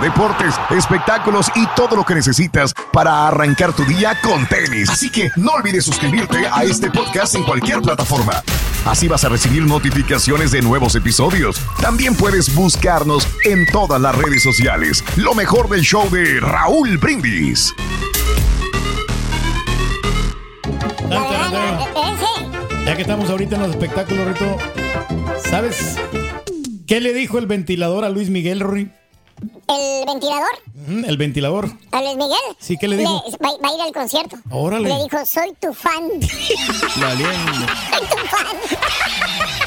deportes, espectáculos y todo lo que necesitas para arrancar tu día con tenis. Así que no olvides suscribirte a este podcast en cualquier plataforma. Así vas a recibir notificaciones de nuevos episodios. También puedes buscarnos en todas las redes sociales. Lo mejor del show de Raúl Brindis. Ya que estamos ahorita en los espectáculos, Rito, ¿sabes qué le dijo el ventilador a Luis Miguel, Rory? ¿El ventilador? El ventilador. ¿A Luis Miguel? Sí, ¿qué le dijo? va, va a ir al concierto. Órale. Le dijo, soy tu fan. La soy tu fan.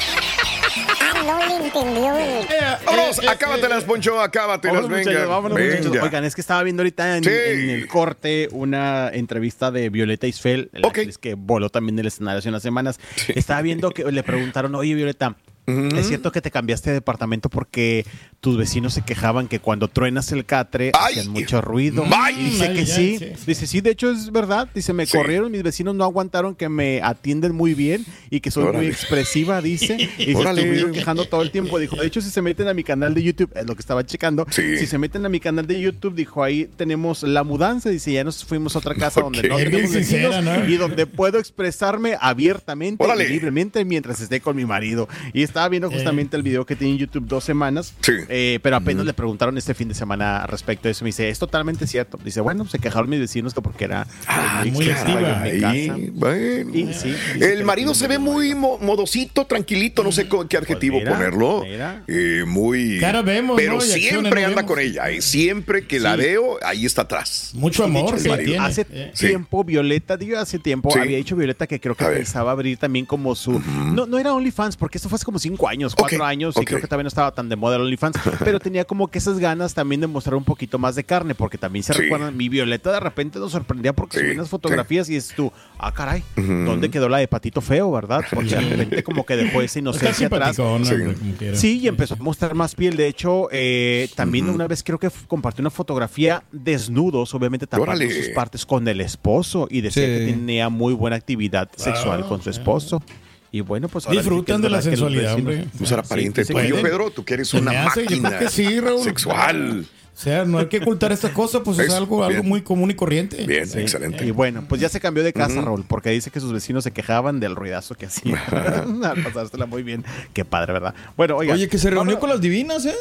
ah, no le entendió. el- Vámonos, acábatelas, Poncho, acábatelas, Vámonos, muchachos, venga. vámonos, muchachos. venga. Oigan, es que estaba viendo ahorita en, Sí. en el corte una entrevista de Violeta Isfel, la actriz que voló también del escenario hace unas semanas. Estaba viendo que le preguntaron, oye, Violeta, ¿es cierto que te cambiaste de departamento porque tus vecinos se quejaban que cuando truenas el catre Ay. hacían mucho ruido? Ay. Y dice que ya, sí. Dice, sí, de hecho es verdad. Dice, me Sí. corrieron, mis vecinos no aguantaron que me atienden muy bien y que soy Órale. muy expresiva, dice. Y se estuvieron quejando todo el tiempo. Dijo, de hecho, si se meten a mi canal de YouTube, es lo que estaba checando, Sí. si se meten a mi canal de YouTube, dijo, ahí tenemos la mudanza. Dice, ya nos fuimos a otra casa donde no tenemos vecinos sincera, ¿no? y donde puedo expresarme abiertamente Órale. y libremente mientras esté con mi marido. Y estaba viendo justamente el video que tiene en YouTube dos semanas, Sí. eh, pero apenas le preguntaron este fin de semana respecto a eso. Me dice, es totalmente cierto. Dice, bueno, se quejaron mis vecinos que porque era Ay, muy activa. bueno. Sí, El marido se ve muy mo- modosito, tranquilito, no sé co- qué adjetivo mira, ponerlo. mira. Eh, muy. Cara vemos, Pero siempre anda vemos. con ella. eh, Siempre que la veo, ahí está atrás. Mucho amor que tiene. Hace Eh. Tiempo, Violeta, digo, hace tiempo, Sí. había dicho Violeta que creo que A ver. pensaba abrir también como su. no, no era OnlyFans, porque esto fue como cinco años, cuatro años, y creo que todavía no estaba tan de moda el OnlyFans, pero tenía como que esas ganas también de mostrar un poquito más de carne, porque también se Sí. recuerdan, mi Violeta de repente nos sorprendía porque Sí, subía unas fotografías y dices tú, ah, caray, ¿dónde quedó la de Patito Feo, verdad? Porque de repente como que dejó esa inocencia atrás. Sí. y empezó a mostrar más piel. De hecho, eh, también una vez creo que compartió una fotografía desnudos, obviamente tapando sus partes con el esposo y decía Sí. que tenía muy buena actividad sexual con su esposo. Y bueno, pues ahora Disfrutan sí es de la sensualidad, hombre. No será Sí, pariente sí, tuyo, pueden. Pedro. Tú que eres Se una hace, máquina que sí, Raúl. sexual. O sea, no hay que ocultar estas cosas, pues es algo, algo muy común y corriente. Bien, Sí. excelente. Y bueno, pues ya se cambió de casa, Raúl, porque dice que sus vecinos se quejaban del ruidazo que hacía. Al pasársela muy bien. Qué padre, ¿verdad? Bueno, oiga. Oye, que se reunió con las divinas, ¿eh?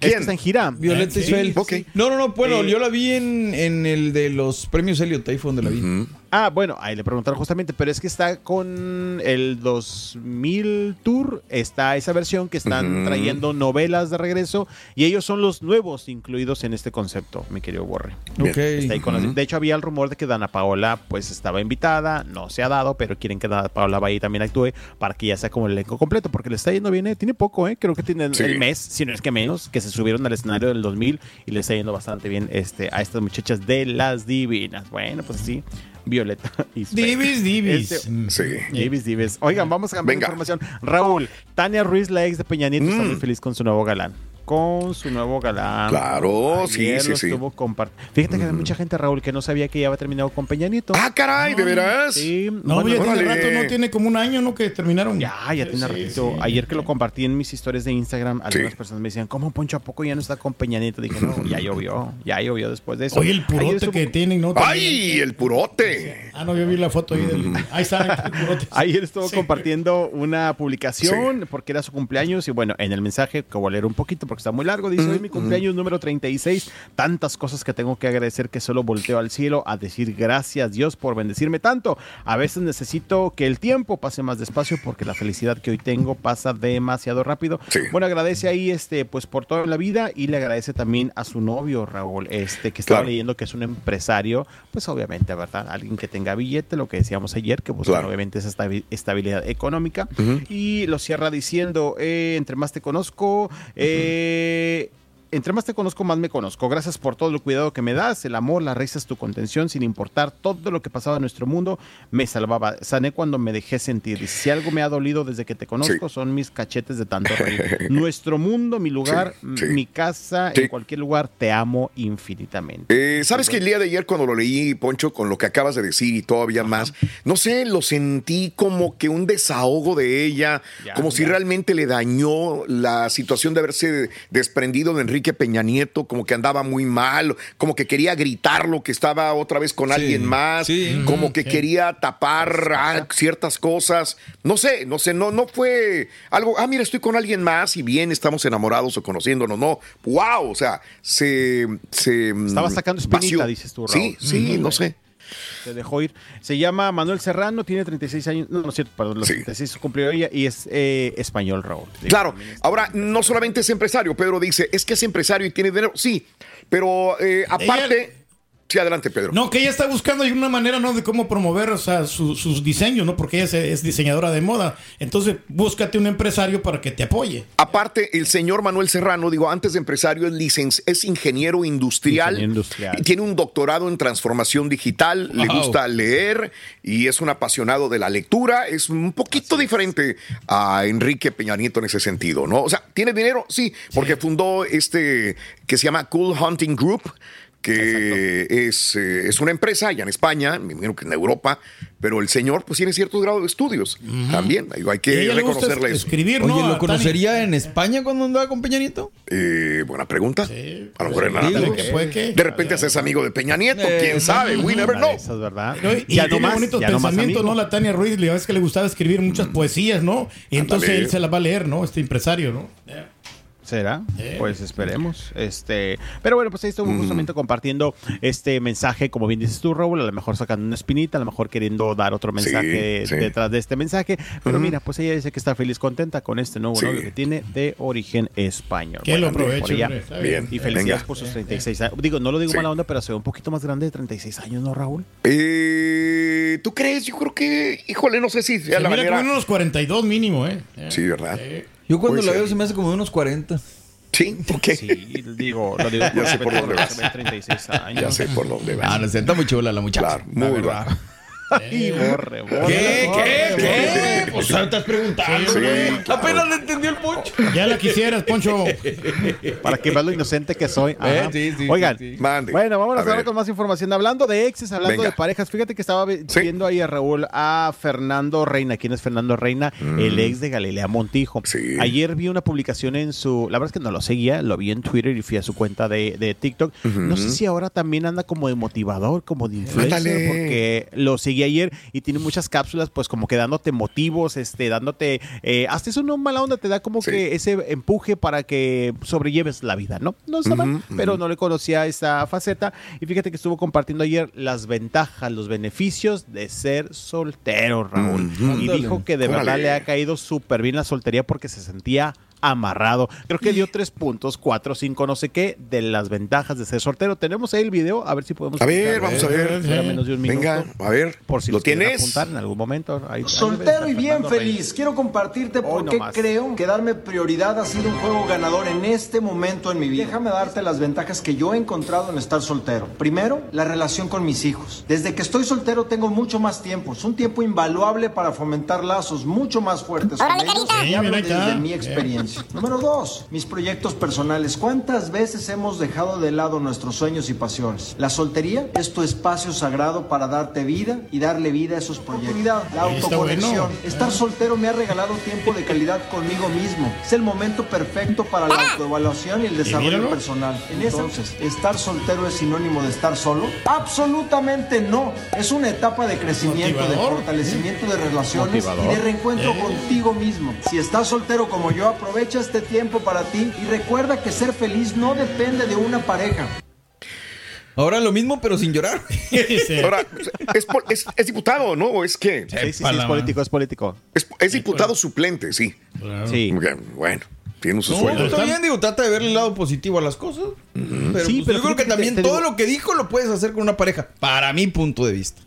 Es que está en gira. Violeta sí, Isfel. ok. No, no, no, bueno, Eh, yo la vi en, en el de los premios Elliot, ahí fue donde la vi. Ah, bueno, ahí le preguntaron justamente, pero es que está con el 2000 Tour, está esa versión que están trayendo novelas de regreso y ellos son los nuevos incluidos en este concepto, mi querido Borre. Bien. Ok. Está ahí con las- de hecho, había el rumor de que Dana Paola pues estaba invitada, no se ha dado, pero quieren que Dana Paola vaya y también actúe para que ya sea como el elenco completo, porque le está yendo bien, eh, tiene poco, ¿eh? creo que tiene Sí. el mes, si no es que menos, que se subieron al escenario del 2000 y le está yendo bastante bien este, a estas muchachas de las divinas. Bueno, pues sí, Violeta. Divis, divis. Este- Mm. Sí. Divis, divis. Oigan, vamos a cambiar Venga. información. Raúl, Tania Ruiz, la ex de Peña Nieto, está Mm. muy feliz con su nuevo galán. Con su nuevo galán. Claro, sí, Ayer sí, sí. estuvo compart- Fíjate que hay mucha gente, Raúl, que no sabía que ya había terminado con Peña Nieto. Ah, caray, ¿de veras? Sí, No, bueno, ya tiene rato, no tiene como un año, ¿no? Que terminaron. ya, ya tiene Sí, ratito. sí. Ayer que lo compartí en mis historias de Instagram, algunas Sí. personas me decían, ¿cómo Poncho a poco ya no está con Peña Nieto? Dije, no, ya llovió, ya llovió después de eso. Oye, el purote estuvo- que tienen, ¿no? También. ¡Ay, el purote! Ah, no, yo vi la foto ahí del. Ahí está, el purote. Ayer estuvo Sí. compartiendo una publicación porque era su cumpleaños y bueno, en el mensaje que voy a leer un poquito porque porque está muy largo. Dice, hoy mi cumpleaños número 36. Tantas cosas que tengo que agradecer que solo volteo al cielo a decir gracias Dios por bendecirme tanto. A veces necesito que el tiempo pase más despacio porque la felicidad que hoy tengo pasa demasiado rápido. Sí. Bueno, agradece ahí este pues por toda la vida y le agradece también a su novio Raúl, este que estaba Claro. leyendo que es un empresario, pues obviamente, ¿verdad? Alguien que tenga billete, lo que decíamos ayer, que busca Claro. obviamente esa estabi- estabilidad económica. Y lo cierra diciendo, eh, entre más te conozco, eh, ー entre más te conozco, más me conozco. Gracias por todo el cuidado que me das, el amor, las risas, tu contención, sin importar todo lo que pasaba en nuestro mundo, me salvaba. Sané cuando me dejé sentir. Si algo me ha dolido desde que te conozco, Sí. son mis cachetes de tanto reír. Nuestro mundo, mi lugar, Sí, sí. mi casa, en cualquier lugar, te amo infinitamente. Eh, Sabes que el día de ayer cuando lo leí, Poncho, con lo que acabas de decir y todavía más, no sé, lo sentí como que un desahogo de ella, Ya, como si realmente le dañó la situación de haberse desprendido de Enrique Peña Nieto, como que andaba muy mal, como que quería gritarlo, que estaba otra vez con Sí, alguien más, sí. como que sí. quería tapar ah, ciertas cosas. No sé, no sé, no, no fue algo, ah, mira, estoy con alguien más y bien, estamos enamorados o conociéndonos, no. Wow, o sea, se... se Estaba mm, sacando espinita, vació. dices tú, Raúl. Sí, sí, no sé. Se dejó ir. Se llama Manuel Serrano, tiene 36 años. No, no es cierto, perdón, los Sí. 36 cumplió ella y es eh, español, Raúl. Claro, ahora no solamente es empresario, Pedro dice, es que es empresario y tiene dinero, sí, pero eh, aparte... Sí, adelante, Pedro. No, que ella está buscando ahí una manera, ¿no? De cómo promover, o sea, su- sus diseños, ¿no? Porque ella es, es diseñadora de moda. Entonces, búscate un empresario para que te apoye. Aparte, el señor Manuel Serrano, digo, antes de empresario, es, licen- es ingeniero industrial, Ingeniero industrial. y tiene un doctorado en transformación digital, le gusta leer y es un apasionado de la lectura. Es un poquito diferente a Enrique Peña Nieto en ese sentido, ¿no? O sea, ¿tiene dinero? Sí, porque fundó este que se llama Cool Hunting Group que es, eh, es una empresa allá en España, me imagino que en Europa, pero el señor pues tiene cierto grado de estudios también, hay, hay Y a que reconocerle es- eso. escribir, Oye, ¿no? ¿lo conocería en España cuando andaba con Peña Nieto? Eh, buena pregunta. Sí, a lo mejor en pues, nada. digo que puede que- De repente se es amigo de Peña Nieto, Eh, quién sabe, we never know. Eso es verdad. No, y ya no tiene más, bonitos ya no más pensamientos. ¿no? La Tania Ruiz, le ves que le gustaba escribir muchas poesías, ¿no? Y entonces él se las va a leer, ¿no? Este empresario, ¿no? ¿Será? Pues esperemos. Este, pero bueno, pues ahí estuvo justamente compartiendo este mensaje, como bien dices tú, Raúl, a lo mejor sacando una espinita, a lo mejor queriendo dar otro mensaje sí. detrás de este mensaje. Pero mira, pues ella dice que está feliz, contenta con este nuevo Sí. novio que tiene de origen español. Que lo Bueno, por aproveche, Bien. Y felicidades Venga. por sus 36 años. Digo, no lo digo mala onda, pero se ve un poquito más grande de 36 años, ¿no, Raúl? Eh, ¿Tú crees? Yo creo que, híjole, no sé si sea Se la mira manera. unos 42 mínimo, ¿eh? Sí, ¿verdad? Yo cuando la veo se me hace como de unos 40. Sí, ok. Sí, digo, lo digo Ya sé por dónde vas. se ve 36 años. Ya sé por dónde Ah, va. no sé, está muy chula la muchacha. Claro, la muy verdad. Y borre, borre, ¿Qué? ¿Qué? ¿Qué? Pues estás preguntando, Sí, güey. claro. Apenas le entendió el poncho. Ya la quisieras, Poncho. Para que veas lo inocente que soy. Ajá. Eh, sí, sí, Oigan, sí, sí. Mande. bueno, vámonos A ahora ver. con más información. Hablando de exes, hablando Venga. de parejas, fíjate que estaba Sí. viendo ahí a Raúl a Fernando Reina. ¿Quién es Fernando Reina? El ex de Galilea Montijo. Mm. Sí. Ayer vi una publicación en su. La verdad es que no lo seguía, lo vi en Twitter y fui a su cuenta de, de TikTok. No sé si ahora también anda como de motivador, como de influencer, Ándale. porque lo seguí ayer y tiene muchas cápsulas, pues como que dándote motivos, este, dándote. Eh, hasta eso no mala onda, te da como Sí. que ese empuje para que sobrelleves la vida, ¿no? No está mal, pero no le conocía esa faceta. Y fíjate que estuvo compartiendo ayer las ventajas, los beneficios de ser soltero, Raúl. Y Ándale. dijo que de verdad le ha caído súper bien la soltería porque se sentía amarrado. Creo que dio tres puntos, cuatro, cinco, no sé qué, de las ventajas de ser soltero. Tenemos ahí el video, a ver si podemos. A ver, vamos a ver. Menos de un minuto. Venga, a ver. Por si ¿Lo tienes? apuntar en algún momento. Ahí- Soltero y bien Reyes. feliz. Quiero compartirte por Hoy qué nomás. creo que darme prioridad ha sido un juego ganador en este momento en mi vida. Déjame darte las ventajas que yo he encontrado en estar soltero. Primero, la relación con mis hijos. Desde que estoy soltero tengo mucho más tiempo. Es un tiempo invaluable para fomentar lazos mucho más fuertes con ellos. carita. Y hablo desde mi experiencia. Número dos, mis proyectos personales. ¿Cuántas veces hemos dejado de lado nuestros sueños y pasiones? La soltería es tu espacio sagrado para darte vida y darle vida a esos proyectos. La autoconexión. Estar soltero me ha regalado tiempo de calidad conmigo mismo. Es el momento perfecto para la autoevaluación y el desarrollo personal. Entonces, ¿estar soltero es sinónimo de estar solo? Absolutamente no. Es una etapa de crecimiento, Motivador. de fortalecimiento de relaciones Motivador. y de reencuentro Eh. contigo mismo. Si estás soltero como yo, aprovecha Aprovecha este tiempo para ti y recuerda que ser feliz no depende de una pareja. Ahora lo mismo, pero sin llorar. Ahora, es, po- es- es diputado, ¿no? ¿O es que Sí, sí, sí, es político, es político. Es, es diputado suplente, sí. Sí. Bueno, tiene su No, sueldo. está bien, digo, trata de verle el lado positivo a las cosas. Pero, Sí, pues, pero yo creo que también te todo digo- lo que dijo lo puedes hacer con una pareja, para mi punto de vista.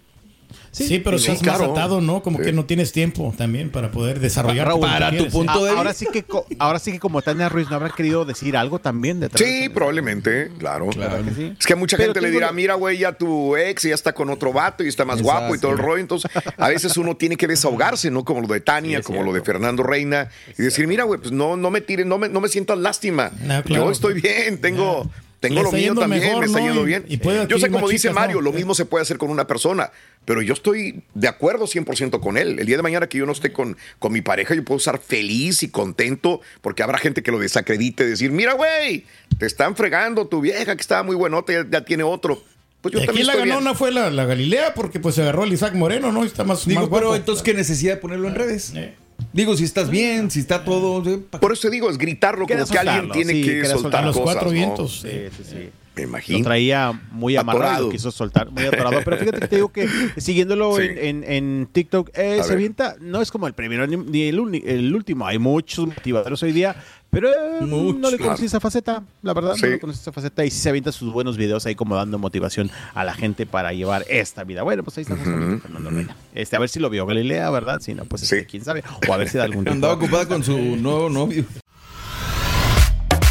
Sí, pero sí, estás claro. más atado, ¿no? Como Sí. que no tienes tiempo también para poder desarrollar Raúl, para tu punto de Ah, ahora vista. sí que ahora sí que como Tania Ruiz no habrá querido decir algo también detrás. Sí, probablemente, claro. ¿Verdad que sí? Es que mucha Pero gente le dirá, mira, güey, ya tu ex ya está con otro vato y está más guapo y todo el rollo. Entonces, a veces uno tiene que desahogarse, ¿no? Como lo de Tania, como lo de. Fernando Reina. y decir, mira, güey, pues no, no me tires, no me, no me sientas lástima. No, claro. Yo estoy bien, tengo... Tengo lo mío también, mejor, me está ¿no? yendo bien. y puede Yo sé, como dice chicas, Mario, ¿no? lo mismo se puede hacer con una persona, pero yo estoy de acuerdo 100% con él. El día de mañana que yo no esté con, con mi pareja, yo puedo estar feliz y contento porque habrá gente que lo desacredite, decir, mira, güey, te están fregando, tu vieja que estaba muy buenota ya, ya tiene otro. Pues yo Y aquí la ganona fue la, la Galilea porque pues se agarró al Isaac Moreno, ¿no? Y Está más, Digo, más pero guapo. entonces, ¿qué necesidad de ponerlo en redes? Eh. Digo, si estás bien, si está todo. ¿eh? Por eso te digo, es gritarlo como que alguien tiene sí, que soltar soltar a los cosas, cuatro ¿no? vientos. Sí, sí, sí. Me Lo imagino. traía muy amarrado, Atorado. lo quiso soltar, muy atorado. Pero fíjate que te digo que siguiéndolo Sí. en, en- en TikTok, eh, se avienta, no es como el primero ni, ni el, uni- el último. Hay muchos motivadores hoy día, pero eh, no le conocí esa faceta, la verdad, Sí. no le conocí esa faceta. Y sí se avienta sus buenos videos ahí como dando motivación a la gente para llevar esta vida. Bueno, pues ahí está justamente Fernando Reina. Este, a ver si lo vio Galilea, ¿verdad? Si no, pues este, Sí. quién sabe. O a ver si da algún Andaba ocupada con su nuevo novio.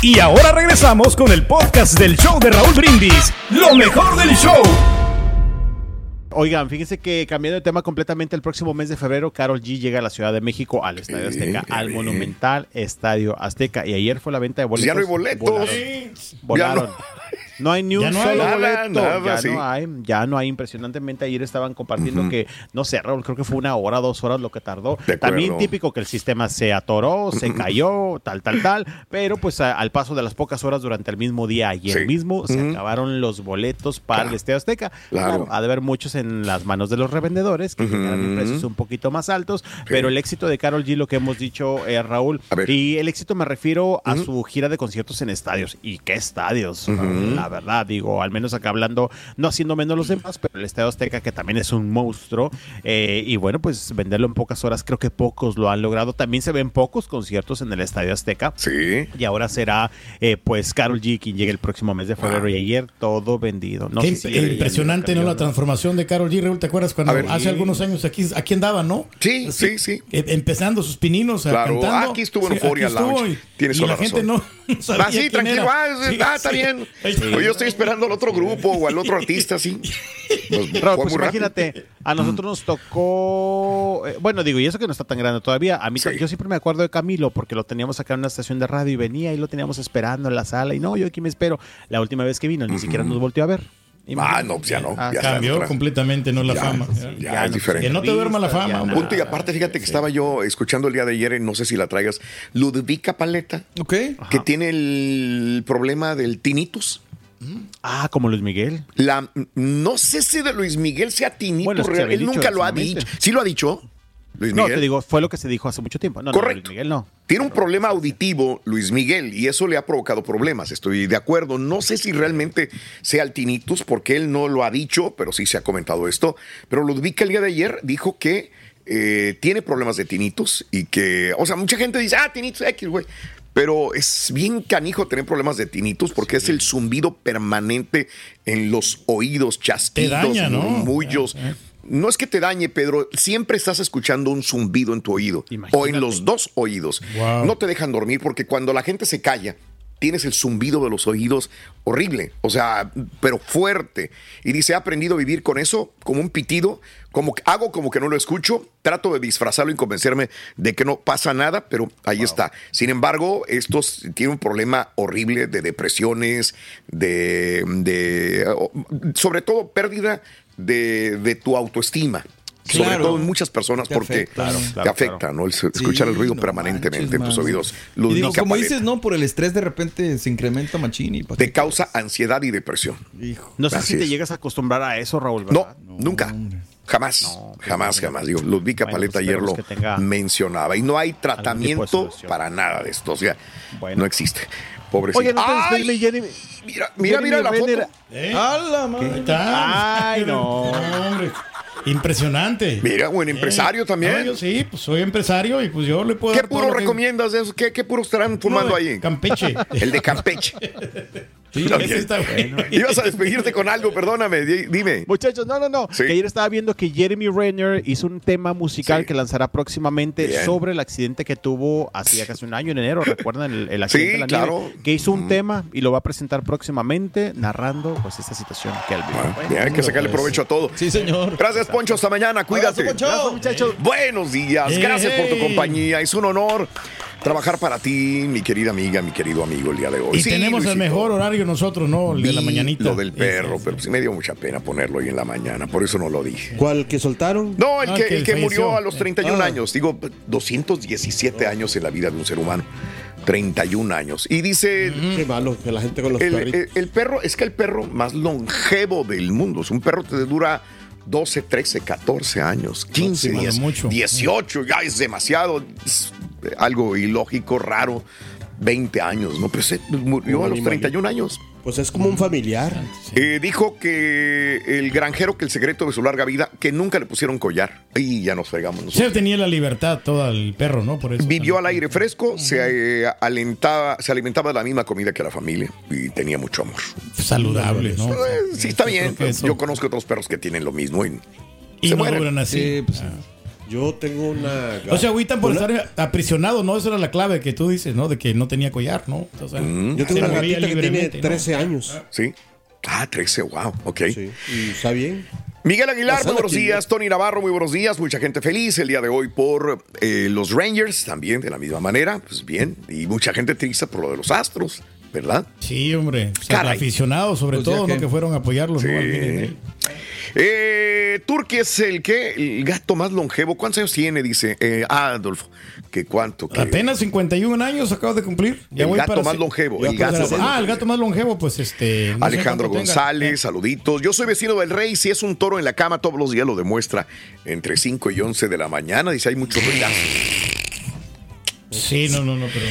Y ahora regresamos con el podcast del show de Raúl Brindis. Lo mejor del show. Oigan, fíjense que cambiando de tema completamente, el próximo mes de febrero, Carol G llega a la Ciudad de México, al Estadio Azteca, al. Monumental Estadio Azteca. Y ayer fue la venta de Pues boletos. ya no hay boletos. Volaron. Volaron. No. hay ni un no solo Nada, boleto. nada, ya sí. no hay, ya no hay. Impresionantemente ayer estaban compartiendo que, no sé, Raúl, creo que fue una hora, dos horas lo que tardó. También típico que el sistema se atoró, se cayó, tal, tal, tal. Pero pues a- al paso de las pocas horas durante el mismo día, ayer Sí. mismo, se acabaron los boletos para Claro. el Estadio Azteca. Claro. ha de haber muchos en las manos de los revendedores que en precios un poquito más altos, pero el éxito de Carol G, lo que hemos dicho, eh, Raúl, y el éxito me refiero a su gira de conciertos en estadios. ¿Y qué estadios? Raúl? La verdad, digo, al menos acá hablando, no haciendo menos los demás, pero el Estadio Azteca, que también es un monstruo, eh, y bueno, pues venderlo en pocas horas, creo que pocos lo han logrado. También se ven pocos conciertos en el Estadio Azteca. Sí. Y ahora será, eh, pues, Carol G quien llegue el próximo mes de febrero. Y ayer todo vendido. No Qué si impresionante, ¿no? La transformación de Carol G. Raúl, ¿te acuerdas cuando ver. hace algunos años aquí, aquí andaba, no? Sí, Así, sí, sí. eh, Empezando sus pininos a Claro, cantando. aquí estuvo en Sí, Euphoria estuvo Lounge. y- Tienes y toda la la gente razón. no sabía Ah, sí, quién tranquilo. era. Ah, Sí, ah, sí. está bien. Sí. Yo estoy esperando al otro grupo o al otro artista, sí. Pues, pues rápido. imagínate, a nosotros nos tocó, eh, bueno, digo, y eso que no está tan grande todavía, a mí Sí. yo siempre me acuerdo de Camilo porque lo teníamos acá en una estación de radio y venía y lo teníamos esperando en la sala y no, yo aquí me espero. La última vez que vino ni siquiera nos volteó a ver. Ah, no, pues ya no. Ah, ya Cambió completamente, ¿no? La Ya, fama. ya, Ya es no- diferente. Que no te duerma la fama. Punto y aparte, fíjate que estaba yo escuchando el día de ayer, no sé si la traigas, Ludvika Paleta, Ok. que tiene el problema del tinnitus. Ah, como Luis Miguel. La, no sé si de Luis Miguel sea tinnitus Bueno, se Él nunca lo ha dicho. ¿Sí lo ha dicho? Luis No, te digo, fue lo que se dijo hace mucho tiempo. No, no, Correcto. Luis Miguel no. Tiene un problema auditivo, Luis Miguel, y eso le ha provocado problemas. Estoy de acuerdo. No sé si realmente sea el tinnitus, porque él no lo ha dicho, pero sí se ha comentado esto. Pero Ludvika el día de ayer dijo que eh, tiene problemas de tinnitus y que, o sea, mucha gente dice, ah, tinnitus X, güey. Pero es bien canijo tener problemas de tinnitus porque es el zumbido permanente en los oídos, chasquidos, daña, ¿no? murmullos. No es que te dañe, Pedro, siempre estás escuchando un zumbido en tu oído o en los dos oídos. Wow. No te dejan dormir porque cuando la gente se calla, tienes el zumbido de los oídos horrible, o sea, pero fuerte. Y dice, he aprendido a vivir con eso, como un pitido, como que- hago como que no lo escucho, trato de disfrazarlo y convencerme de que no pasa nada, pero ahí está. Sin embargo, estos tienen un problema horrible de depresiones, de, de sobre todo pérdida de, de tu autoestima. Sobre Claro. todo en muchas personas Te porque afecta. Claro, te claro, afecta, claro. ¿no? El escuchar el ruido no permanentemente manches, en tus man. oídos. Y digo, como Paleta. dices, no, por el estrés de repente se incrementa machini. ¿pa' Te causa ansiedad y depresión. Hijo. No sé Así si te es. llegas a acostumbrar a eso, Raúl, No, nunca. Jamás, jamás, jamás. Digo, Ludvika Bueno, Paleta pues ayer lo esperemos que tenga mencionaba. Y no hay tratamiento para nada de esto. O sea, no existe. Pobrecito. Oye, no te ¡Ay! Jeremy. Mira, mira, mira la Renner. foto. ¿Eh? ¡A la madre! ¿Qué tal? Ay, no. hombre. Impresionante. Mira, buen empresario también. No, yo sí, pues soy empresario y pues yo le puedo ¿Qué dar puro lo que- recomiendas de eso? ¿Qué, qué puro estarán fumando No, ahí? Campeche. El de Campeche. Sí, Está bueno. Ibas a despedirte con algo, perdóname, di- dime. Muchachos, no, no, no. Sí. Que ayer estaba viendo que Jeremy Renner hizo un tema musical Sí. que lanzará próximamente Bien. sobre el accidente que tuvo hacía casi un año en enero. ¿Recuerdan el, el accidente Sí, de la claro. nieve? Que hizo un tema y lo va a presentar próximamente narrando pues esta situación que él vivió. Bueno, Bien, hay que sacarle provecho a todo. Sí, señor. Gracias, Poncho. Hasta mañana. Cuídate. Abrazo, Poncho. muchachos. Buenos días. Gracias por tu compañía. Es un honor trabajar para ti, mi querida amiga, mi querido amigo, el día de hoy. Y Sí, tenemos el mejor horario nosotros, ¿no? El de la mañanita. Lo del perro, pero sí me dio mucha pena ponerlo hoy en la mañana, por eso no lo dije. ¿Cuál que soltaron? No, el Ah, que, que el que murió a los 31 Ah. años. Digo, 217 años en la vida de un ser humano. 31 años. Y dice, Qué malo que la gente con los el, el- el perro, es que el perro más longevo del mundo. Es un perro que te dura 12, 13, 14 años, 15, Máximo, 10, mucho. 18, ya es demasiado. Es algo ilógico, raro. 20 años, ¿no? Pero se murió Un a los animalito. 31 años. Pues es como un familiar. Eh, dijo que el granjero que el secreto de su larga vida, que nunca le pusieron collar. Y ya nos fregamos nosotros. él tenía la libertad todo el perro, ¿no? Por eso. Vivió al aire fresco, se, eh, alentaba, se alimentaba de la misma comida que la familia y tenía mucho amor. Saludable, ¿no? Eh, sí, está bien. Yo conozco otros perros que tienen lo mismo. Y, Y se no mueren. así. Sí, pues, Yo tengo una. O sea, agüitan por una- estar aprisionado, ¿no? Esa era la clave que tú dices, ¿no? De que no tenía collar, ¿no? O sea, Mm. Yo tengo se una gatita que tiene libremente, ¿no? 13 años. ¿Sí? Ah, 13, wow, ok. Sí. Y está bien. Miguel Aguilar, muy buenos días. Tony Navarro, muy buenos días. Mucha gente feliz el día de hoy por eh, los Rangers, también de la misma manera. Pues bien, y mucha gente triste por lo de los Astros, ¿verdad? Sí, hombre. O sea, aficionados, sobre Pues todo, ¿no? que- Que fueron a apoyarlos, Sí. Eh, Turki es el que el gato más longevo. ¿Cuántos años tiene? Dice eh, Adolfo. ¿Que cuánto? Que Apenas 51 años acabo de cumplir. Ya El voy gato para más longevo, el gato más Ah, el gato más longevo, pues este. no Alejandro tenga. González, saluditos. Yo soy vecino del Rey. Si es un toro en la cama, todos los días lo demuestra. Entre 5 y 11 de la mañana. Dice, hay muchos ruidazos. Sí, no, no, no, pero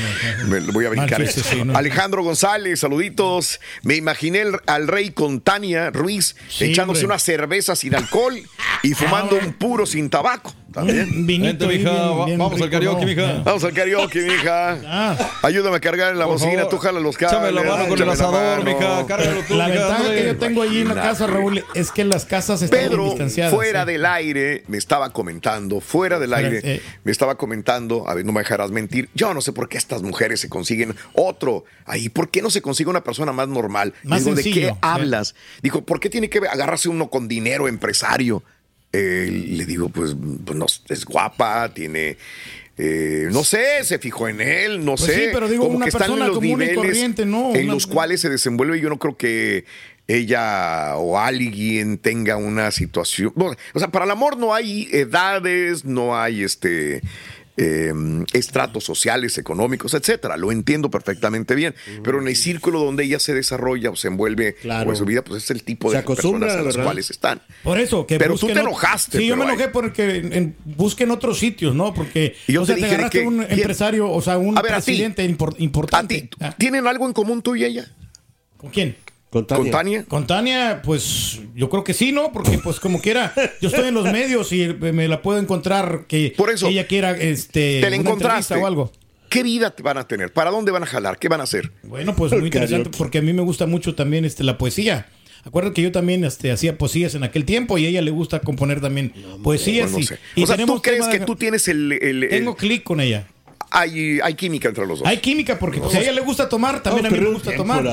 no. Me voy a brincar sí, no. Alejandro González, saluditos. Me imaginé el- al rey con Tania Ruiz Sí, echándose hombre. una cerveza sin alcohol y fumando un puro sin tabaco. También. Vinito Vente, mija, bien- va- bien vamos al karaoke, ¿no? mija. Vamos al karaoke, mija. Ah. Ayúdame a cargar en la Por bocina, favor, tú jala los cables. échame la mano con el asador, mija, cárgalo tú, La mija, ventaja que yo tengo allí en la casa, Raúl, es que las casas están Pedro, distanciadas. fuera sí. del aire, me estaba comentando, fuera del aire, eh. me estaba comentando, a ver, no me dejarás mentir, yo no sé por qué estas mujeres se consiguen otro ahí, ¿por qué no se consigue una persona más normal? Más Digo, ¿de qué sí. hablas? Dijo, ¿por qué tiene que agarrarse uno con dinero, empresario? Eh, le digo, pues, pues, no, es guapa, tiene... eh, no sé, se fijó en él, no Pues sé. sí, pero digo, como una que están en persona los común y niveles corriente, ¿no? en Una- los cuales se desenvuelve. Yo no creo que ella o alguien tenga una situación. bueno, o sea, para el amor no hay edades, no hay este. Eh, estratos sociales, económicos, etcétera. Lo entiendo perfectamente bien. Pero en el círculo donde ella se desarrolla o se envuelve Claro. o en su vida, pues es el tipo de personas a las ¿verdad? cuales están. Por eso, que Pero tú te enojaste, Sí, yo me enojé hay- porque en- busquen otros sitios, ¿no? Porque Y yo o sea, te te, dije de agarraste que- un ¿quién? empresario, o sea, un ver, a ti. presidente impor- ¿A importante. ti tienen algo en común tú y ella? ¿Con quién? Con Tania. ¿Con Tania? Con Tania, pues yo creo que sí, ¿no? Porque pues como quiera, yo estoy en los medios y me la puedo encontrar que, Por eso, que ella quiera este, Te la una encontraste. entrevista o algo. ¿Qué vida te van a tener? ¿Para dónde van a jalar? ¿Qué van a hacer? Bueno, pues muy interesante porque a mí me gusta mucho también este, la poesía. Acuérdate que yo también este, hacía poesías en aquel tiempo y a ella le gusta componer también poesías. Bueno, no y, sé. y o sea, ¿tú crees que tú tienes el... el- el- Tengo clic con ella. hay, hay química entre los dos. Hay química porque pues, a ella le gusta tomar, también No, a mí me gusta tiempo, tomar.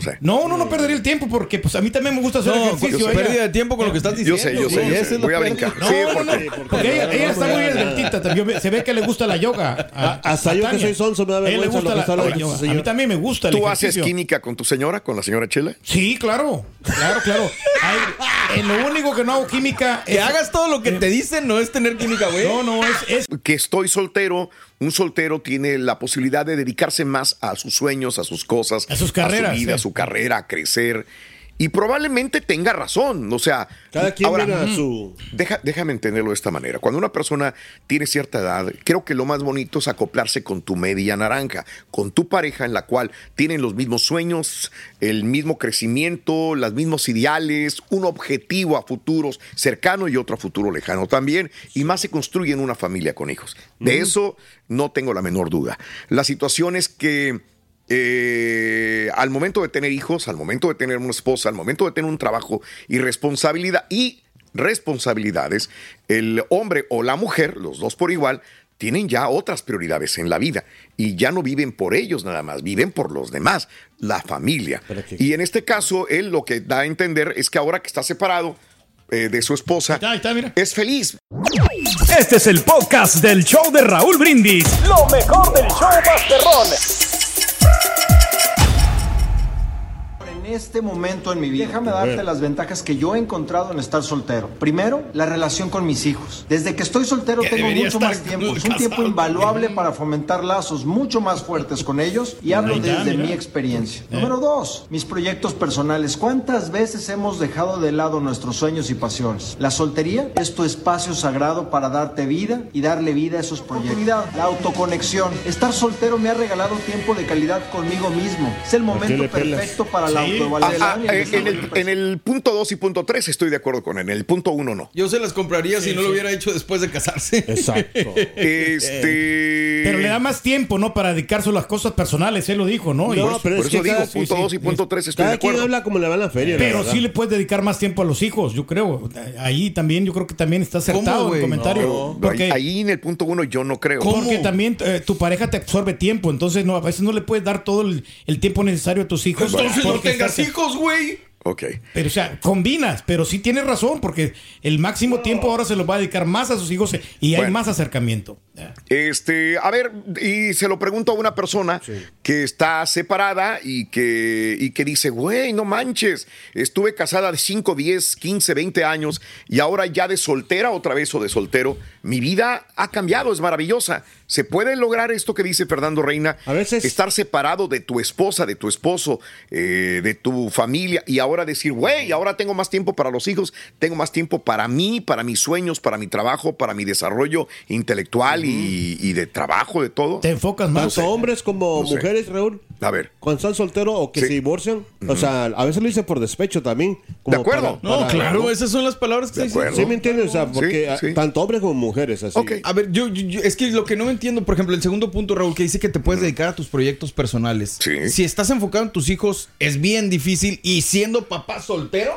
Sí. No, no, no perdería el tiempo porque pues a mí también me gusta hacer No, ejercicio. pues, ella- pérdida de tiempo con lo que estás Yo diciendo. sé, yo sé, yo esa sé. es la Voy a brincar. No, Sí, no, no, porque- porque ella, ella está muy eldentita, también se ve que le gusta la yoga. a- hasta a yo que soy sonso me da A ella le vergüenza gusta lo que la- yoga. A mí también me gusta el ¿Tú haces ejercicio. química con tu señora, con la señora Chela? Sí, claro, claro, claro. Hay- en lo único que no hago química Que hagas todo lo que te dicen no es tener química, güey. No, no, es, es Que estoy soltero, un soltero tiene la posibilidad de dedicarse más a sus sueños, a sus cosas, A sus carreras, a su vida, sí. a su carrera, a crecer. Y probablemente tenga razón. O sea, Cada quien ahora, mira su- deja- déjame entenderlo de esta manera. Cuando una persona tiene cierta edad, creo que lo más bonito es acoplarse con tu media naranja, con tu pareja en la cual tienen los mismos sueños, el mismo crecimiento, los mismos ideales, un objetivo a futuros cercano y otro a futuro lejano también, y más se construyen una familia con hijos. De eso no tengo la menor duda. La situación es que eh, al momento de tener hijos, al momento de tener una esposa, al momento de tener un trabajo y responsabilidad y responsabilidades, el hombre o la mujer, los dos por igual, tienen ya otras prioridades en la vida y ya no viven por ellos nada más, viven por los demás, la familia. Y en este caso, él lo que da a entender es que ahora que está separado eh, de su esposa, es feliz. Este es el podcast del show de Raúl Brindis. Lo mejor del show Masterrón. Este momento en mi vida, déjame darte las ventajas que yo he encontrado en estar soltero. Primero, la relación con mis hijos. Desde que estoy soltero Que tengo mucho más tiempo. Es un casado. tiempo invaluable para fomentar lazos mucho más fuertes con ellos y hablo desde mira. mi experiencia. Número dos, mis proyectos personales. ¿Cuántas veces hemos dejado de lado nuestros sueños y pasiones? La soltería es tu espacio sagrado para darte vida y darle vida a esos proyectos. La autoconexión. Estar soltero me ha regalado tiempo de calidad conmigo mismo. Es el momento perfecto para la Sí. Ah, ah, eh, en, el, en el punto 2 y punto 3 estoy de acuerdo con él. En el punto 1 no. Yo se las compraría si no lo hubiera hecho después de casarse. Exacto. Este. Pero le da más tiempo, ¿no? Para dedicarse a las cosas personales, él lo dijo, ¿no? No, pero es que cada- punto dos y punto tres estoy Cada de quien acuerdo. habla como le va en la feria. Pero sí le puedes dedicar más tiempo a los hijos, yo creo. Ahí también, yo creo que también está acertado el comentario. No, porque, ahí, ahí en el punto 1 yo no creo. porque también eh, tu pareja te absorbe tiempo, entonces no, a veces no le puedes dar todo el, el tiempo necesario a tus hijos. Entonces no porque tengas hijos, güey. Ok. Pero, o sea, combinas, pero sí tienes razón, porque el máximo tiempo ahora se lo va a dedicar más a sus hijos y hay Bueno. más acercamiento. Este, a ver, y se lo pregunto a una persona que está separada y que, y que dice, güey, no manches, estuve casada de 5, 10, 15, 20 años y ahora ya de soltera otra vez o de soltero, mi vida ha cambiado, es maravillosa. ¿Se puede lograr esto que dice Fernando Reina? A veces. Estar separado de tu esposa, de tu esposo, eh, de tu familia y ahora decir, güey, ahora tengo más tiempo para los hijos, tengo más tiempo para mí, para mis sueños, para mi trabajo, para mi desarrollo intelectual y, y de trabajo, de todo. Te enfocas más. Tanto hombres como No sé. mujeres, Raúl. A ver. Cuando están solteros o que se divorcian. O sea, a veces lo dicen por despecho también. como De acuerdo. para- No, para- claro, esas son las palabras que se dicen. ¿Sí me entiendes? O sea, porque Sí, tanto hombres como mujeres así. A ver, yo, yo- yo- es que lo que no entiendo, por ejemplo, el segundo punto, Raúl, que dice que te puedes dedicar a tus proyectos personales. Si estás enfocado en tus hijos, es bien difícil. Y siendo papá soltero,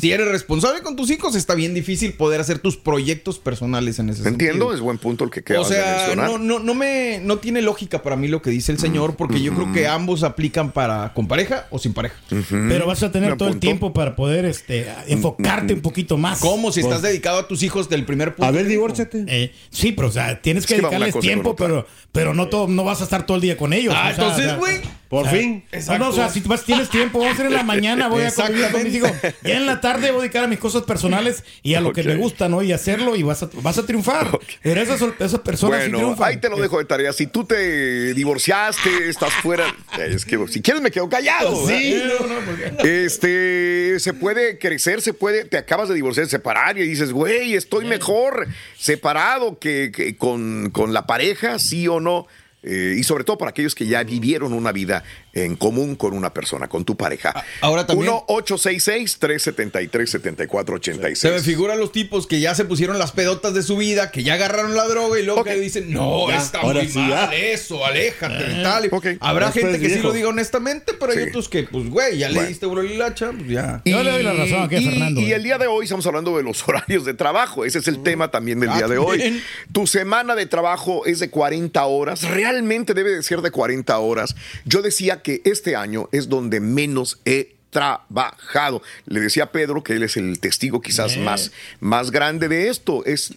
si eres responsable con tus hijos, está bien difícil poder hacer tus proyectos personales en ese Entiendo, sentido. es buen punto el que O acabas de sea, no, no, no me no tiene lógica para mí lo que dice el señor, porque yo creo que ambos aplican para con pareja o sin pareja. Pero vas a tener todo el tiempo para poder este, enfocarte un poquito más. ¿Cómo? Si estás dedicado a tus hijos del primer punto. A ver, divórciate. Eh, sí, pero o sea, tienes que Es dedicarles tiempo, pero, pero no, todo, no vas a estar todo el día con ellos. Ah, o sea, entonces, o sea, güey. Por o sea, fin. No, no, o sea, si tú vas- tienes tiempo, vamos a hacer en la mañana, voy a convivir con mis hijos. Ya en la tarde voy a dedicar a mis cosas personales y a lo que me gusta, ¿no? Y hacerlo y vas a, vas a triunfar. Pero esas, esas personas sí Bueno, triunfan. ahí te lo dejo de tarea. Si tú te divorciaste, estás fuera. Es que si quieres me quedo callado. Sí, no, no, porque- Este, se puede crecer, se puede, te acabas de divorciar, separar y dices, güey, estoy mejor separado que, que con, con la pareja, sí o no. Eh, y sobre todo para aquellos que ya vivieron una vida en común con una persona, con tu pareja. ahora también- 1-866-373-7486. Se me figuran los tipos que ya se pusieron las pedotas de su vida, que ya agarraron la droga y luego que dicen, no, Ya, está ahora muy sí, mal ya. eso, aléjate Eh, y tal. Y Habrá gente que sí lo diga honestamente, pero hay Sí. otros que, pues, güey, ya le Bueno. diste bro hilacha, pues ya. Y- Yo le doy la razón aquí a y- Fernando, Y eh. el día de hoy estamos hablando de los horarios de trabajo. Ese es el tema también del Ah, día de hoy. Tu semana de trabajo es de 40 horas. Realmente debe de ser de 40 horas. Yo decía que este año es donde menos he trabajado. Le decía a Pedro que él es el testigo quizás Eh. más, más grande de esto. Es,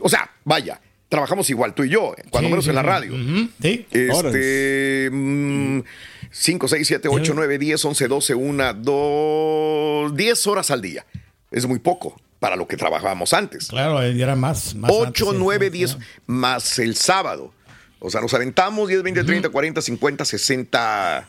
o sea, vaya, trabajamos igual tú y yo, cuando Sí, menos sí, en la radio. Sí. Este. 5, 6, 7, 8, 9, 10, 11, 12, 1, 2, 10 horas al día. Es muy poco para lo que trabajábamos antes. Claro, eh, era más. más 8, antes, 9, sí, 10 claro. más el sábado. O sea, nos aventamos 10, 20, 30, 40, 50, 60.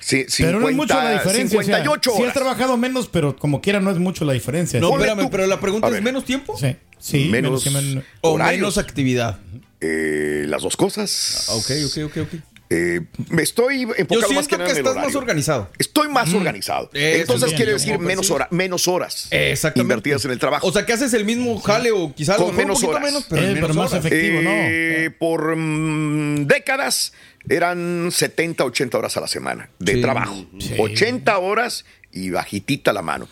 Sí, Pero no es mucho la 50, diferencia. o sea, 58 sí has trabajado menos, pero como quiera no es mucho la diferencia. No, Sí. espérame, pero la pregunta es menos tiempo Sí, sí, Menos menos, menos- o horarios. menos actividad. Eh, las dos cosas. Ah, Ok, ok, ok, ok. Eh, me estoy Yo enfocando más siento que que, nada en el estás más horario. organizado. Estoy más organizado. Eso Entonces bien, quiere yo decir que menos, sí. hora, menos horas Exactamente. invertidas en el trabajo. O sea, que haces el mismo jale o quizás Con mejor menos un poquito horas. menos, pero Eh, en pero menos más horas. efectivo, ¿no? Eh, por mm, décadas eran 70, 80 horas a la semana de Sí. trabajo. Sí. 80 horas y bajitita la mano.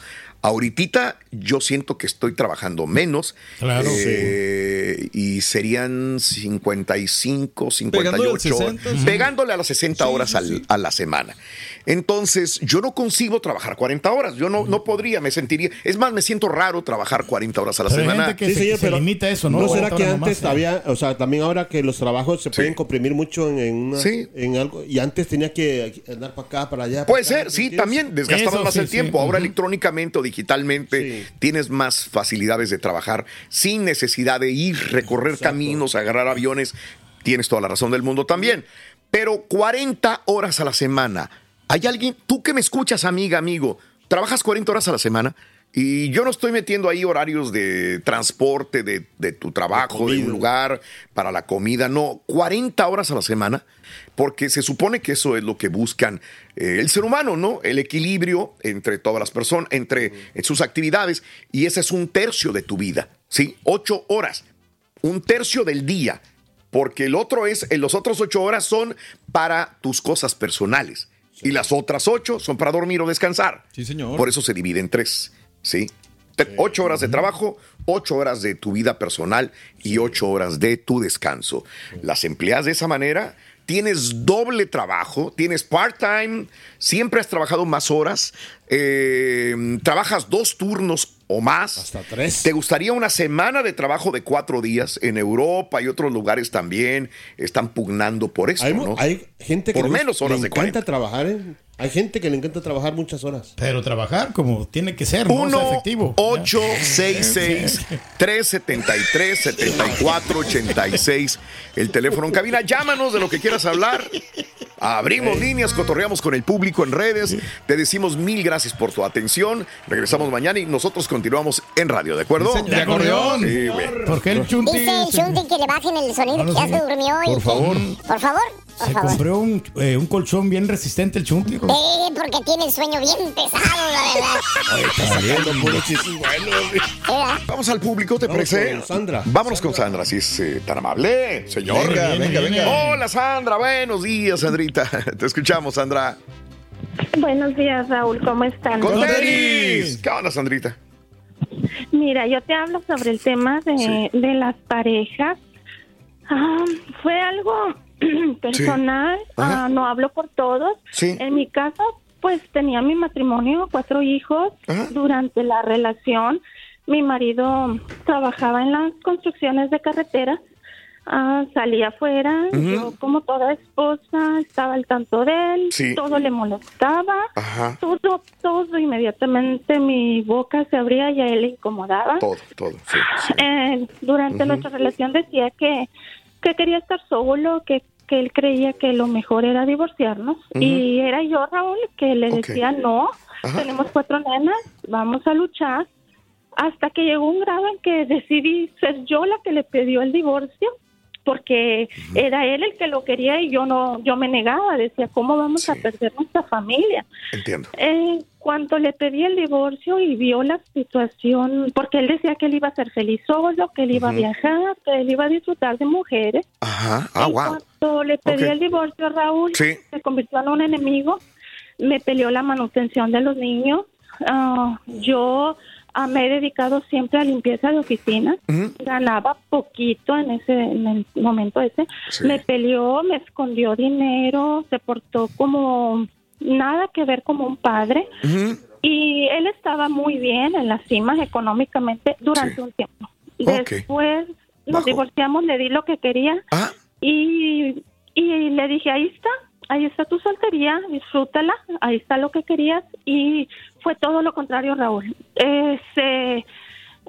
Ahorita yo siento que estoy trabajando menos. Claro. eh, Y serían 55, Pegándole al 58 horas. 60, sí. Pegándole a las 60 Sí, horas sí, al- sí. a la semana. Entonces, yo no consigo trabajar 40 horas. Yo no, no podría, me sentiría. Es más, me siento raro trabajar 40 horas a la Pero hay semana. gente que Sí, se, señor, se pero limita eso, ¿no? ¿No será que antes nomás, eh. había, o sea, también ahora que los trabajos se pueden comprimir mucho en, en, una- Sí. en algo, y antes tenía que andar para acá, para allá. Puede para acá, ser, sí, también desgastamos más sí, el sí. tiempo. Ahora electrónicamente o digitalmente Sí. tienes más facilidades de trabajar sin necesidad de ir, recorrer caminos, agarrar aviones. Tienes toda la razón del mundo también. Pero 40 horas a la semana. ¿Hay alguien, tú que me escuchas, amiga, amigo, trabajas 40 horas a la semana? Y yo no estoy metiendo ahí horarios de transporte de, de tu trabajo, de, un lugar para la comida, no, 40 horas a la semana, porque se supone que eso es lo que buscan eh, el ser humano, ¿no? El equilibrio entre todas las personas, entre en sus actividades, y ese es un tercio de tu vida, ¿sí? Ocho horas, un tercio del día, porque el otro es, eh, los otros ocho horas son para tus cosas personales. Y las otras ocho son para dormir o descansar. Sí, señor. Por eso se divide en tres, ¿sí? Ocho horas de trabajo, ocho horas de tu vida personal y ocho horas de tu descanso. Las empleas de esa manera, tienes doble trabajo, tienes part-time, siempre has trabajado más horas, eh, trabajas dos turnos o más. Hasta tres. ¿Te gustaría una semana de trabajo de cuatro días? En Europa y otros lugares también están pugnando por esto, Hay, ¿no? hay gente que Por le, menos horas le de encanta 40. trabajar, ¿eh? Hay gente que le encanta trabajar muchas horas. Pero trabajar como tiene que ser, ¿no? O sea, 1 efectivo. 866 373 7486 El teléfono en cabina. Llámanos de lo que quieras hablar. Abrimos líneas, cotorreamos con el público en redes. Te decimos mil gracias por tu atención. Regresamos mañana y nosotros continuamos en radio, ¿de acuerdo? Sí. De acordeón. Sí, güey. Porque el chunti Dice el Chunti que le bajen el sonido que ya sí. se durmió. y Por que- favor. Por favor, por se favor. compró un, eh, un colchón bien resistente el chunti. hijo. Eh, porque tiene el sueño bien pesado, la verdad. Saliendo puros chistes buenos. ¿Verdad? Vamos al público, ¿te parece? con Sandra. Vámonos con Sandra, si es eh, tan amable, señor. Venga, venga, venga. Hola, Sandra. Buenos días, Sandrita. Te escuchamos, Sandra. Buenos días, Raúl, ¿cómo están? Con tenis. tenis. ¿Qué onda, Sandrita? Mira, yo te hablo sobre el tema de, Sí. de las parejas. Ah, fue algo personal, ah, no hablo por todos. Sí. En mi caso, pues tenía mi matrimonio, cuatro hijos. Ajá. Durante la relación, mi marido trabajaba en las construcciones de carretera. Ah, salía afuera, yo como toda esposa estaba al tanto de él, Sí. todo le molestaba, Ajá. todo, todo, inmediatamente mi boca se abría y a él le incomodaba. Todo, todo. Sí, sí. Eh, durante nuestra relación decía que, que quería estar solo, que, que él creía que lo mejor era divorciarnos. Y era yo, Raúl, que le decía, no, Ajá. tenemos cuatro nenas, vamos a luchar. Hasta que llegó un grado en que decidí ser yo la que le pidió el divorcio porque era él el que lo quería y yo no yo me negaba decía cómo vamos a perder nuestra familia Entiendo. eh, cuando le pedí el divorcio y vio la situación, porque él decía que él iba a ser feliz solo, que él iba a viajar, que él iba a disfrutar de mujeres. Ajá. Ah, wow. Cuando le pedí el divorcio a Raúl, Sí. se convirtió en un enemigo, me peleó la manutención de los niños. Ah, yo ah, me he dedicado siempre a limpieza de oficina. Ujú. Ganaba poquito en ese en el momento ese. Sí. Me peleó, me escondió dinero, se portó como nada que ver como un padre. Y él estaba muy bien en la cima económicamente durante Sí. un tiempo. Después nos Bajo. divorciamos, le di lo que quería Ah, y, y le dije, ahí está, ahí está tu soltería, disfrútala, ahí está lo que querías. Y fue todo lo contrario, Raúl. Eh, se-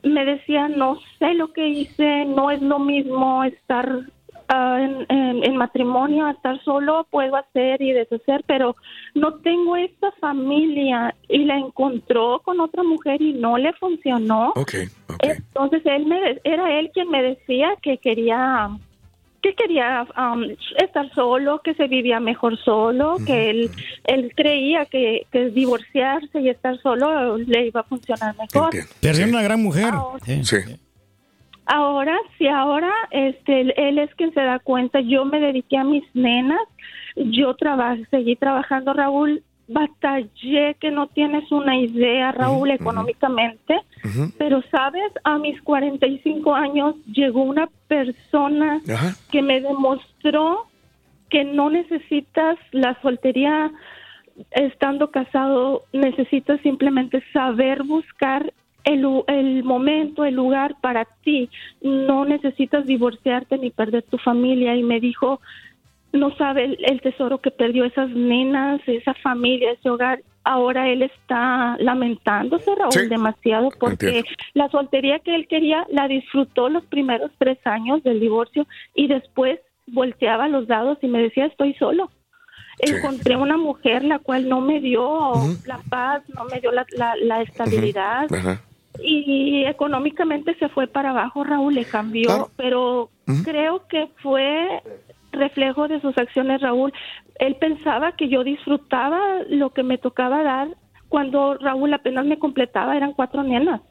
me decía, no sé lo que hice, no es lo mismo estar ah, en, en- en matrimonio, estar solo, puedo hacer y deshacer, pero no tengo esta familia y la encontró con otra mujer y no le funcionó. Entonces él me era él quien me decía que quería que quería um, estar solo, que se vivía mejor solo, que él él creía que, que divorciarse y estar solo le iba a funcionar mejor. Perdió una gran mujer. Sí. Sí. Ahora, sí, ahora este, él- él es quien se da cuenta. Yo me dediqué a mis nenas. Yo trabajé, seguí trabajando, Raúl. Batallé que no tienes una idea, Raúl, económicamente. Pero, ¿sabes? A mis 45 años llegó una persona que me demostró que no necesitas la soltería estando casado, necesitas simplemente saber buscar el, el momento, el lugar para ti. No necesitas divorciarte ni perder tu familia. Y me dijo, no sabe el, el tesoro que perdió esas nenas, esa familia, ese hogar. Ahora él está lamentándose, Raúl, Sí. demasiado porque Entiendo. la soltería que él quería la disfrutó los primeros tres años del divorcio y después volteaba los dados y me decía, estoy solo. Encontré una mujer la cual no me dio la paz, no me dio la, la- la estabilidad y económicamente se fue para abajo, Raúl le cambió, pero creo que fue reflejo de sus acciones, Raúl. Él pensaba que yo disfrutaba lo que me tocaba dar cuando Raúl apenas me completaba, eran cuatro nenas.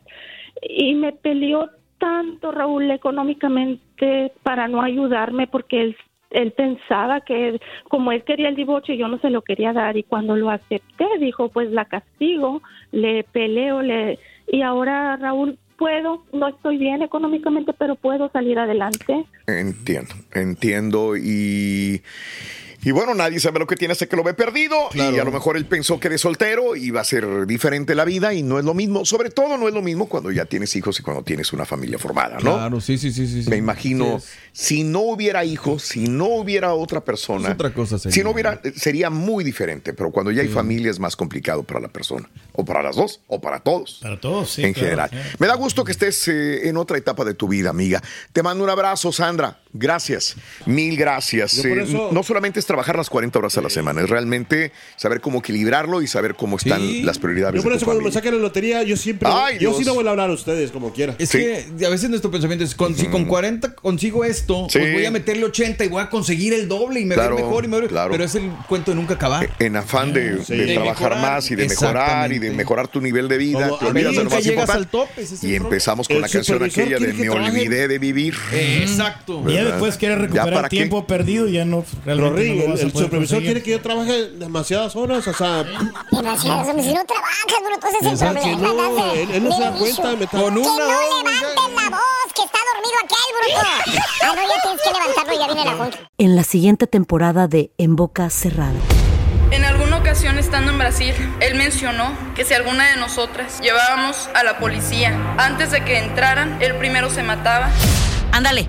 Y me peleó tanto, Raúl, económicamente para no ayudarme porque él, él pensaba que como él quería el divorcio, yo no se lo quería dar. Y cuando lo acepté, dijo, pues la castigo, le peleo, le... Y ahora, Raúl, puedo, no estoy bien económicamente, pero puedo salir adelante. Entiendo, entiendo y... Y bueno, nadie sabe lo que tiene hasta que lo ve perdido. Y a lo mejor él pensó que de soltero iba a ser diferente la vida y no es lo mismo. Sobre todo no es lo mismo cuando ya tienes hijos y cuando tienes una familia formada, ¿no? Claro, sí, sí, sí, sí. sí. Me imagino, si no hubiera hijos, si no hubiera otra persona, Es otra cosa sería. si no hubiera, sería muy diferente. Pero cuando ya hay familia es más complicado para la persona, o para las dos, o para todos. Para todos, sí. en claro, general. sí. Me da gusto que estés eh, en otra etapa de tu vida, amiga. Te mando un abrazo, Sandra. Gracias. Mil gracias. Eh, eso- No solamente es trabajar las 40 horas a la semana, es realmente saber cómo equilibrarlo y saber cómo están las prioridades Yo por de eso tu cuando me familia. saquen la lotería, yo siempre. Ay, yo Dios. sí no voy a hablar a ustedes como quiera. Es que a veces nuestro pensamiento es, con, si con 40 consigo esto, Sí. pues voy a meterle 80 y voy a conseguir el doble y me Claro, ir mejor y me ir- claro. Pero es el cuento de nunca acabar. En afán de, Sí. de De trabajar mejorar, más y de mejorar y de mejorar tu nivel de vida, Como te olvidas de lo más llegas importante. al tope, ese es el y empezamos con El la canción aquella de Me olvidé de vivir. Exacto. Y después quiere ¿Ya recuperar para qué? tiempo perdido, ya no. Rick, no el, supervisor conseguir. quiere que yo trabaje demasiadas horas, o sea. Demasiadas horas. Si no trabajas, bruto, ese es el problema. no, ¿no? él- él no se da cuenta, me está- Que Con no una levantes la voz, que está dormido aquel, bruto. Ah, no, ya tienes que levantarlo, ya viene la junta. En la siguiente temporada de En Boca Cerrada. En alguna ocasión estando en Brasil, él mencionó que si alguna de nosotras llevábamos a la policía antes de que entraran, él primero se mataba. Ándale,